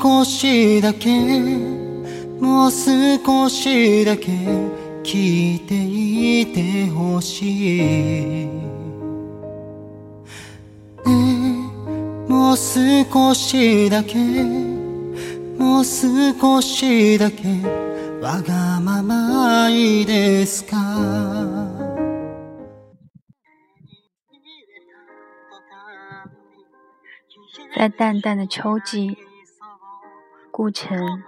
少しだけもう少しだけ聞いていてほしい。ねもう少しだけもう少しだけわがままいいですか？在淡淡的秋季，顾城。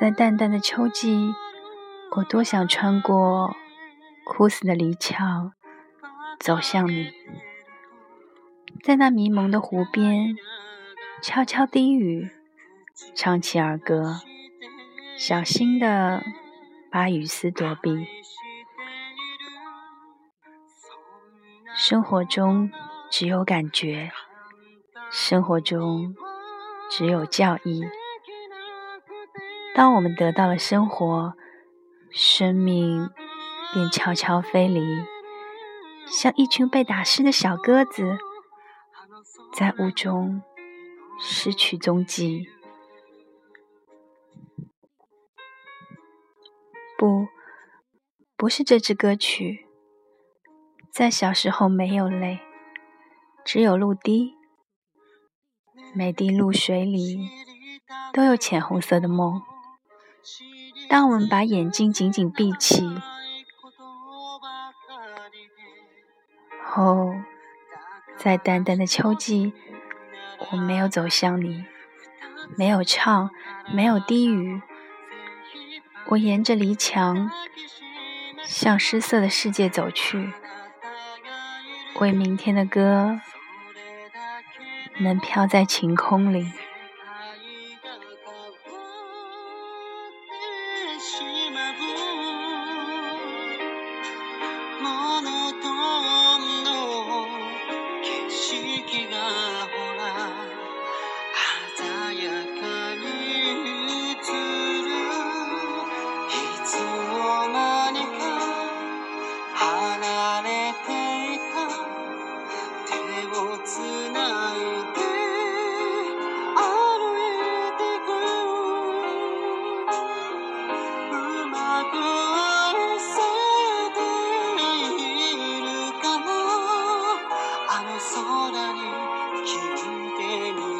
在淡淡的秋季，我多想穿过枯死的篱墙，走向你，在那迷蒙的湖边，悄悄低语。唱起儿歌，小心的把雨丝躲避。生活中只有感觉，生活中只有教义。当我们得到了生活，生命便悄悄飞离，像一群被打湿的小鸽子，在雾中失去踪迹。不，不是这支歌曲。在小时候没有泪，只有露滴。每滴露水里都有浅红色的梦。当我们把眼睛紧紧闭起，后，在淡淡的秋季，我没有走向你，没有唱，没有低语。我沿着篱墙，向失色的世界走去，为明天的歌能飘在晴空里。に気づける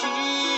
去